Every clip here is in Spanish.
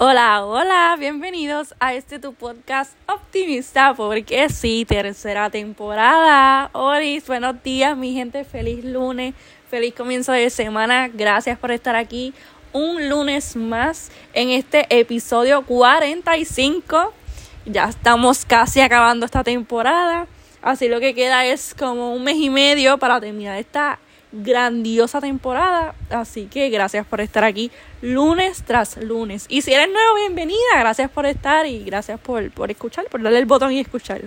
Hola, hola, bienvenidos a este tu podcast optimista, porque sí, tercera temporada. Oris, buenos días, mi gente, feliz lunes, feliz comienzo de semana. Gracias por estar aquí un lunes más en este episodio 45. Ya estamos casi acabando esta temporada, así lo que queda es como un mes y medio para terminar esta grandiosa temporada. Así que gracias por estar aquí lunes tras lunes. Y si eres nuevo, bienvenida. Gracias por estar y gracias por, por escuchar, por darle el botón y escuchar.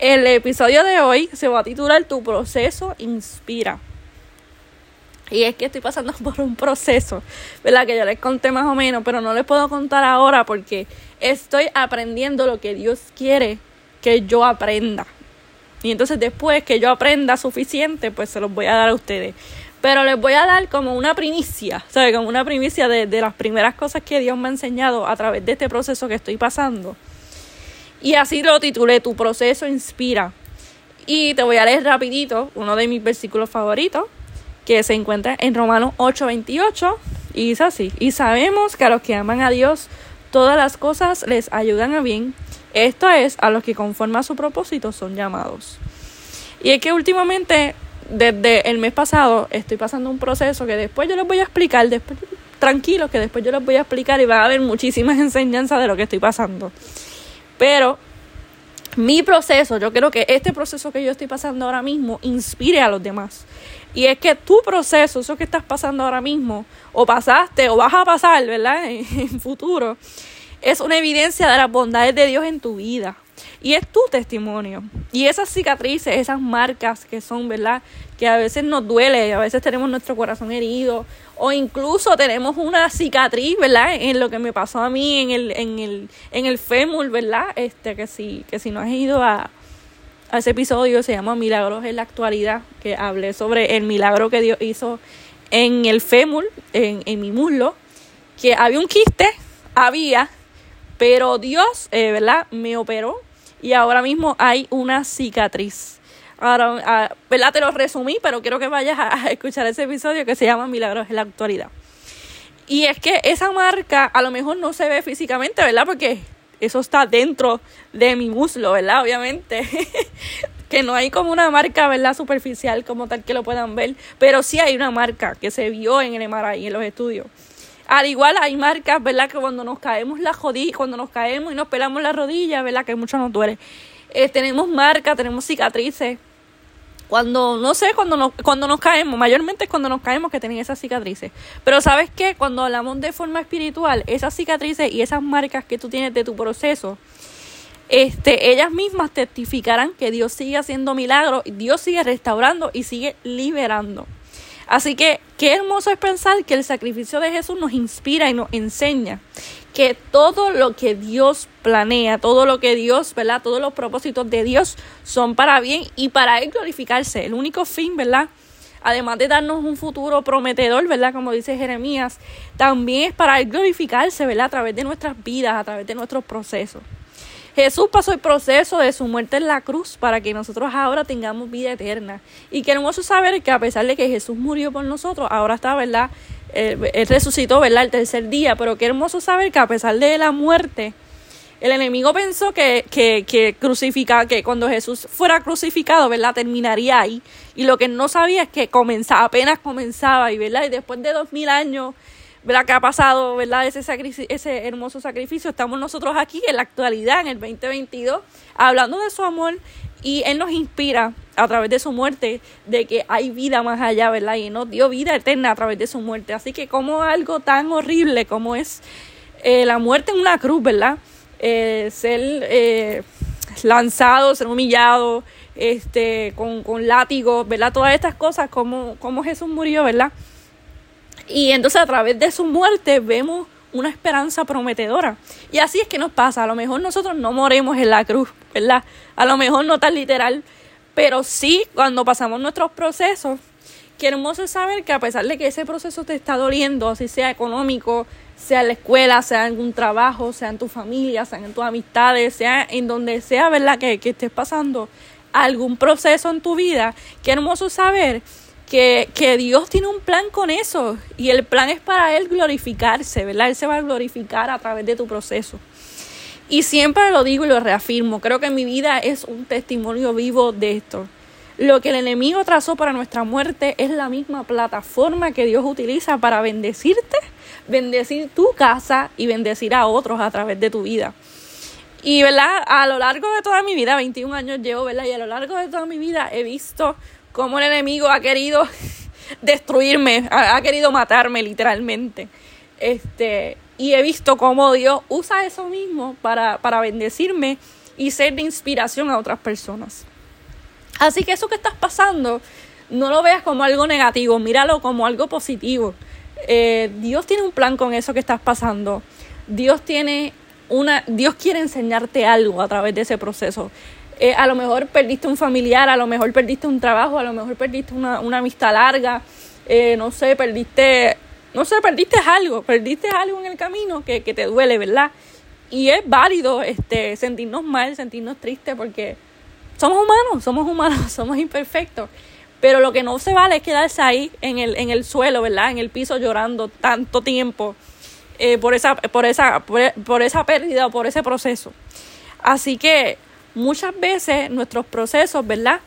El episodio de hoy se va a titular Tu proceso inspira. Y es que estoy pasando por un proceso, ¿verdad? Que ya les conté más o menos, pero no les puedo contar ahora porque estoy aprendiendo lo que Dios quiere que yo aprenda. Y entonces después que yo aprenda suficiente, pues se los voy a dar a ustedes. Pero les voy a dar como una primicia, ¿sabes? Como una primicia de, de las primeras cosas que Dios me ha enseñado a través de este proceso que estoy pasando. Y así lo titulé, Tu proceso inspira. Y te voy a leer rapidito uno de mis versículos favoritos, que se encuentra en Romanos 8:28. Y dice así, y sabemos que a los que aman a Dios, todas las cosas les ayudan a bien esto es a los que conforme a su propósito son llamados. Y es que últimamente, desde el mes pasado, estoy pasando un proceso que después yo les voy a explicar, después, tranquilos, que después yo les voy a explicar y va a haber muchísimas enseñanzas de lo que estoy pasando. Pero mi proceso, yo creo que este proceso que yo estoy pasando ahora mismo inspire a los demás. Y es que tu proceso, eso que estás pasando ahora mismo, o pasaste o vas a pasar, ¿verdad? En, en futuro, es una evidencia de las bondades de Dios en tu vida. Y es tu testimonio. Y esas cicatrices, esas marcas que son, ¿verdad? Que a veces nos duele, a veces tenemos nuestro corazón herido, o incluso tenemos una cicatriz, ¿verdad? En lo que me pasó a mí en el, en el, en el fémur, ¿verdad? Este, que si, que si no has ido a, ese episodio, se llama Milagros en la actualidad, que hablé sobre el milagro que Dios hizo en el fémur, en, en mi muslo, que había un quiste, había, pero Dios, eh, ¿verdad? Me operó y ahora mismo hay una cicatriz. Ahora, ah, ¿verdad? Te lo resumí, pero quiero que vayas a escuchar ese episodio que se llama Milagros en la actualidad. Y es que esa marca a lo mejor no se ve físicamente, ¿verdad? Porque eso está dentro de mi muslo, ¿verdad? Obviamente. que no hay como una marca, ¿verdad? Superficial como tal que lo puedan ver. Pero sí hay una marca que se vio en el MRI, en los estudios. Al igual hay marcas, ¿verdad? Que cuando nos caemos la rodilla, cuando nos caemos y nos pelamos la rodilla, ¿verdad? Que mucho nos duele. Eh, tenemos marcas, tenemos cicatrices. Cuando, no sé, cuando nos, cuando nos caemos, mayormente es cuando nos caemos que tienen esas cicatrices. Pero sabes qué, cuando hablamos de forma espiritual, esas cicatrices y esas marcas que tú tienes de tu proceso, este, ellas mismas testificarán que Dios sigue haciendo milagros, Dios sigue restaurando y sigue liberando. Así que qué hermoso es pensar que el sacrificio de Jesús nos inspira y nos enseña que todo lo que Dios planea, todo lo que Dios, ¿verdad? Todos los propósitos de Dios son para bien y para Él glorificarse. El único fin, ¿verdad? Además de darnos un futuro prometedor, ¿verdad? Como dice Jeremías, también es para Él glorificarse, ¿verdad? A través de nuestras vidas, a través de nuestros procesos. Jesús pasó el proceso de su muerte en la cruz para que nosotros ahora tengamos vida eterna. Y qué hermoso saber que a pesar de que Jesús murió por nosotros, ahora está, ¿verdad? Él, resucitó, ¿verdad? El tercer día. Pero qué hermoso saber que a pesar de la muerte, el enemigo pensó que, que, que que cuando Jesús fuera crucificado, ¿verdad? Terminaría ahí. Y lo que no sabía es que comenzaba, apenas comenzaba, y ¿verdad? Y después de dos mil años ¿verdad? que ha pasado, ¿verdad? Ese, ese hermoso sacrificio. Estamos nosotros aquí en la actualidad, en el 2022, hablando de su amor y Él nos inspira a través de su muerte de que hay vida más allá, ¿verdad? Y nos dio vida eterna a través de su muerte. Así que como algo tan horrible como es eh, la muerte en una cruz, ¿verdad? Eh, ser eh, lanzado, ser humillado, este, con, con látigos, ¿verdad? Todas estas cosas, como, como Jesús murió, ¿verdad? Y entonces a través de su muerte vemos una esperanza prometedora. Y así es que nos pasa. A lo mejor nosotros no moremos en la cruz, ¿verdad? A lo mejor no tan literal, pero sí cuando pasamos nuestros procesos. Qué hermoso saber que a pesar de que ese proceso te está doliendo, así sea económico, sea en la escuela, sea en algún trabajo, sea en tu familia, sea en tus amistades, sea en donde sea, ¿verdad? Que, que estés pasando algún proceso en tu vida, qué hermoso saber que, que Dios tiene un plan con eso y el plan es para Él glorificarse, ¿verdad? Él se va a glorificar a través de tu proceso. Y siempre lo digo y lo reafirmo, creo que mi vida es un testimonio vivo de esto. Lo que el enemigo trazó para nuestra muerte es la misma plataforma que Dios utiliza para bendecirte, bendecir tu casa y bendecir a otros a través de tu vida. Y, ¿verdad? A lo largo de toda mi vida, 21 años llevo, ¿verdad? Y a lo largo de toda mi vida he visto cómo el enemigo ha querido destruirme, ha, querido matarme literalmente. Este, y he visto cómo Dios usa eso mismo para, para bendecirme y ser de inspiración a otras personas. Así que eso que estás pasando, no lo veas como algo negativo, míralo como algo positivo. Eh, Dios tiene un plan con eso que estás pasando. Dios tiene una, Dios quiere enseñarte algo a través de ese proceso. Eh, a lo mejor perdiste un familiar, a lo mejor perdiste un trabajo, a lo mejor perdiste una, una amistad larga, eh, no sé, perdiste, no sé, perdiste algo, perdiste algo en el camino que, que te duele, ¿verdad? Y es válido este, sentirnos mal, sentirnos tristes, porque somos humanos, somos humanos, somos imperfectos. Pero lo que no se vale es quedarse ahí en el, en el suelo, ¿verdad? En el piso llorando tanto tiempo eh, por, esa, por, esa, por, por esa pérdida o por ese proceso. Así que muchas veces nuestros procesos, ¿verdad?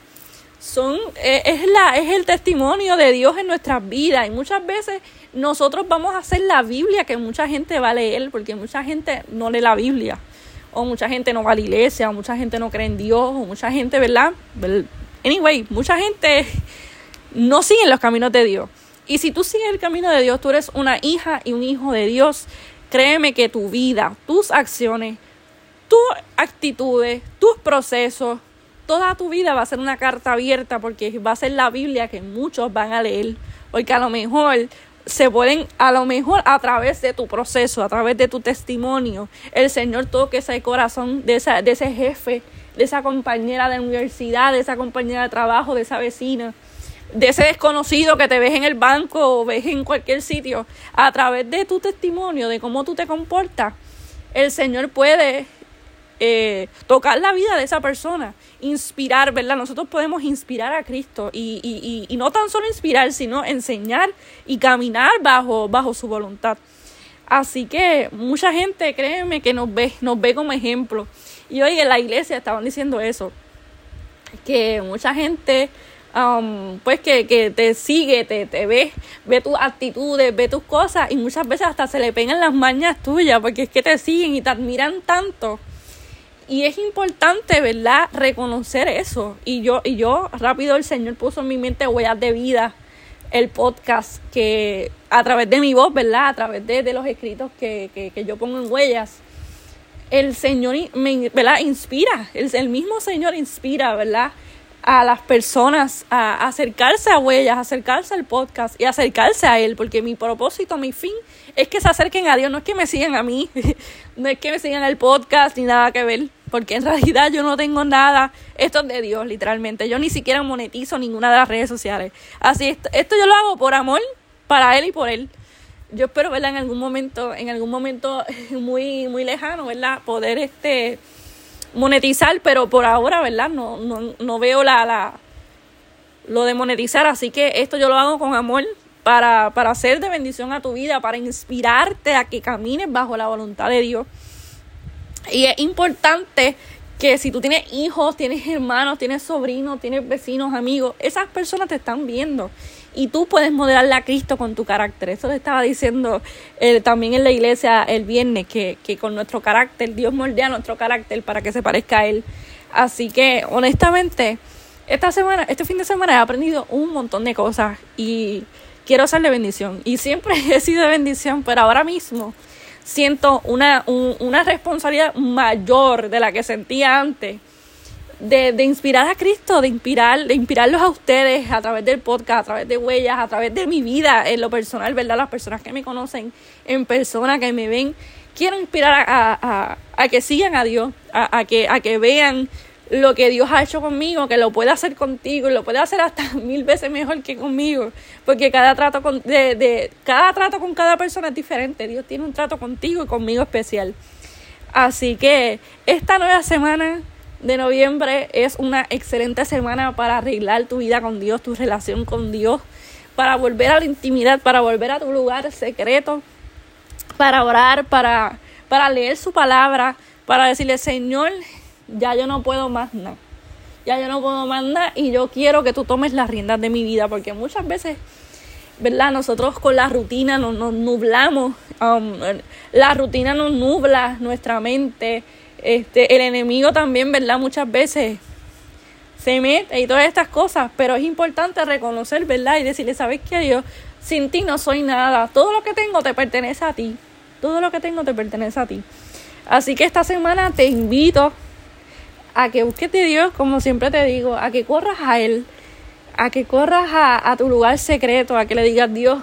Son, eh, es, la, es el testimonio de Dios en nuestras vidas y muchas veces nosotros vamos a hacer la Biblia que mucha gente va a leer porque mucha gente no lee la Biblia o mucha gente no va a la iglesia o mucha gente no cree en Dios o mucha gente, ¿verdad? Anyway, mucha gente no sigue los caminos de Dios. Y si tú sigues el camino de Dios, tú eres una hija y un hijo de Dios, créeme que tu vida, tus acciones, tus actitudes, tus procesos, toda tu vida va a ser una carta abierta porque va a ser la Biblia que muchos van a leer. Porque a lo mejor se pueden, a lo mejor a través de tu proceso, a través de tu testimonio, el Señor toque ese corazón de, esa, de ese jefe, de esa compañera de universidad, de esa compañera de trabajo, de esa vecina, de ese desconocido que te ves en el banco o ves en cualquier sitio. A través de tu testimonio, de cómo tú te comportas, el Señor puede eh, tocar la vida de esa persona, inspirar, ¿verdad? Nosotros podemos inspirar a Cristo y, y, y, no tan solo inspirar, sino enseñar y caminar bajo, bajo su voluntad. Así que mucha gente, créeme, que nos ve, nos ve como ejemplo. Y hoy en la iglesia estaban diciendo eso, que mucha gente Um, pues que, que, te sigue, te, te ve, ve tus actitudes, ve tus cosas y muchas veces hasta se le pegan las mañas tuyas porque es que te siguen y te admiran tanto y es importante, ¿verdad? Reconocer eso. Y yo, y yo rápido el Señor puso en mi mente huellas de vida, el podcast, que a través de mi voz, ¿verdad? A través de, los escritos que, que, que, yo pongo en huellas, el Señor me, ¿verdad? inspira, el, el mismo Señor inspira, ¿verdad? a las personas a acercarse a Huellas, acercarse al podcast y acercarse a él, porque mi propósito, mi fin es que se acerquen a Dios, no es que me sigan a mí, no es que me sigan el podcast ni nada que ver, porque en realidad yo no tengo nada, esto es de Dios literalmente, yo ni siquiera monetizo ninguna de las redes sociales, así esto, esto yo lo hago por amor para él y por él. Yo espero, ¿verdad? En algún momento, en algún momento muy, muy lejano, ¿verdad? Poder este monetizar, pero por ahora, ¿verdad? No, no, no veo la, la, lo de monetizar, así que esto yo lo hago con amor para, para hacer de bendición a tu vida, para inspirarte a que camines bajo la voluntad de Dios. Y es importante que si tú tienes hijos, tienes hermanos, tienes sobrinos, tienes vecinos, amigos, esas personas te están viendo y tú puedes modelarle a Cristo con tu carácter. Eso te estaba diciendo eh, también en la iglesia el viernes, que, que con nuestro carácter, Dios moldea nuestro carácter para que se parezca a Él. Así que, honestamente, esta semana, este fin de semana he aprendido un montón de cosas y quiero hacerle bendición. Y siempre he sido de bendición, pero ahora mismo siento una, una responsabilidad mayor de la que sentía antes de, de, inspirar a Cristo, de inspirar, de inspirarlos a ustedes a través del podcast, a través de huellas, a través de mi vida en lo personal, ¿verdad? Las personas que me conocen en persona, que me ven, quiero inspirar a, a, a que sigan a Dios, a, que, a que vean lo que Dios ha hecho conmigo, que lo puede hacer contigo y lo puede hacer hasta mil veces mejor que conmigo, porque cada trato con, de, de, cada trato con cada persona es diferente, Dios tiene un trato contigo y conmigo especial. Así que esta nueva semana de noviembre es una excelente semana para arreglar tu vida con Dios, tu relación con Dios, para volver a la intimidad, para volver a tu lugar secreto, para orar, para, para leer su palabra, para decirle, Señor, ya yo no puedo más nada. Ya yo no puedo más nada y yo quiero que tú tomes las riendas de mi vida, porque muchas veces, ¿verdad? Nosotros con la rutina nos, nos nublamos, um, la rutina nos nubla nuestra mente, este, el enemigo también, ¿verdad? Muchas veces se mete y todas estas cosas, pero es importante reconocer, ¿verdad? Y decirle, ¿sabes qué? Yo sin ti no soy nada, todo lo que tengo te pertenece a ti, todo lo que tengo te pertenece a ti. Así que esta semana te invito a que busques de Dios, como siempre te digo, a que corras a Él, a que corras a, tu lugar secreto, a que le digas, Dios,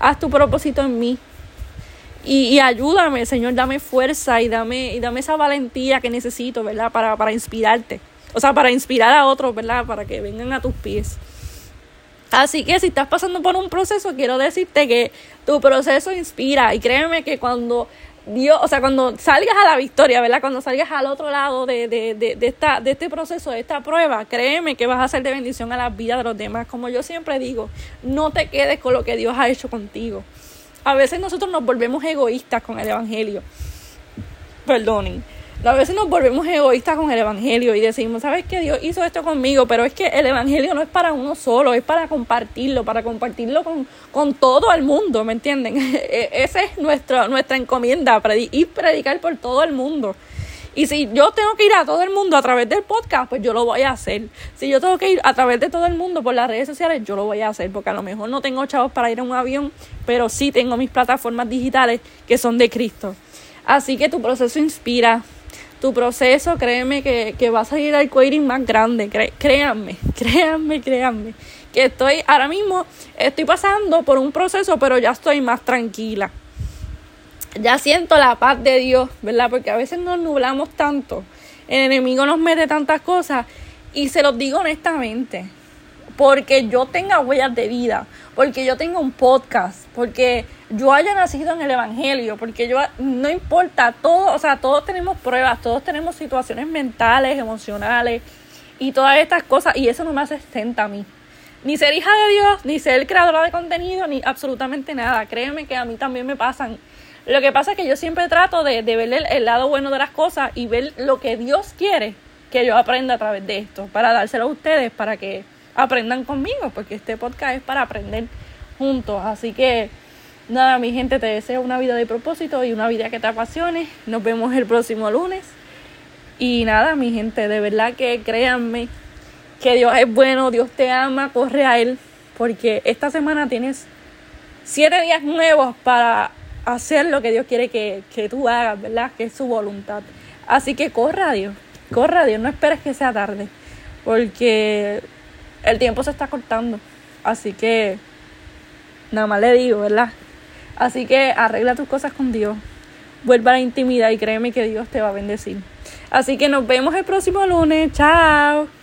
haz, tu propósito en mí. Y, ayúdame, Señor, dame fuerza y dame, y dame esa valentía que necesito, ¿verdad? Para, para inspirarte. O sea, para inspirar a otros, ¿verdad? Para que vengan a tus pies. Así que si estás pasando por un proceso, quiero decirte que tu proceso inspira. Y créeme que cuando Dios, o sea, cuando salgas a la victoria, ¿verdad? Cuando salgas al otro lado de, de, de, de, esta, de este proceso, de esta prueba, créeme que vas a ser de bendición a la vida de los demás. Como yo siempre digo, no te quedes con lo que Dios ha hecho contigo. A veces nosotros nos volvemos egoístas con el Evangelio. Perdonen a veces nos volvemos egoístas con el Evangelio y decimos, ¿sabes qué? Dios hizo esto conmigo, pero es que el Evangelio no es para uno solo, es para compartirlo, para compartirlo con, con todo el mundo, ¿me entienden? E, esa es nuestra, nuestra encomienda, ir predicar por todo el mundo. Y si yo tengo que ir a todo el mundo a través del podcast, pues yo lo voy a hacer. Si yo tengo que ir a través de todo el mundo por las redes sociales, yo lo voy a hacer, porque a lo mejor no tengo chavos para ir en un avión, pero sí tengo mis plataformas digitales que son de Cristo. Así que tu proceso inspira, tu proceso, créeme que, que va a salir al querying más grande. créanme, créanme, créanme. Que estoy, ahora mismo estoy pasando por un proceso, pero ya estoy más tranquila. Ya siento la paz de Dios, ¿verdad? Porque a veces nos nublamos tanto. El enemigo nos mete tantas cosas. Y se los digo honestamente. Porque yo tenga huellas de vida. Porque yo tengo un podcast. Porque yo haya nacido en el Evangelio, porque yo, no importa, todo, o sea, todos tenemos pruebas, todos tenemos situaciones mentales, emocionales y todas estas cosas, y eso no me hace exenta a mí. Ni ser hija de Dios, ni ser creadora de contenido, ni absolutamente nada. Créeme que a mí también me pasan. Lo que pasa es que yo siempre trato de ver el, lado bueno de las cosas y ver lo que Dios quiere que yo aprenda a través de esto, para dárselo a ustedes, para que aprendan conmigo, porque este podcast es para aprender juntos. Así que Nada, mi gente, te deseo una vida de propósito y una vida que te apasione. Nos vemos el próximo lunes. Y nada, mi gente, de verdad que créanme que Dios es bueno, Dios te ama, corre a Él, porque esta semana tienes siete días nuevos para hacer lo que Dios quiere que, que tú hagas, ¿verdad? Que es su voluntad. Así que corra a Dios, corra a Dios, no esperes que sea tarde, porque el tiempo se está cortando. Así que nada más le digo, ¿verdad? Así que arregla tus cosas con Dios. Vuelva a la intimidad y créeme que Dios te va a bendecir. Así que nos vemos el próximo lunes. Chao.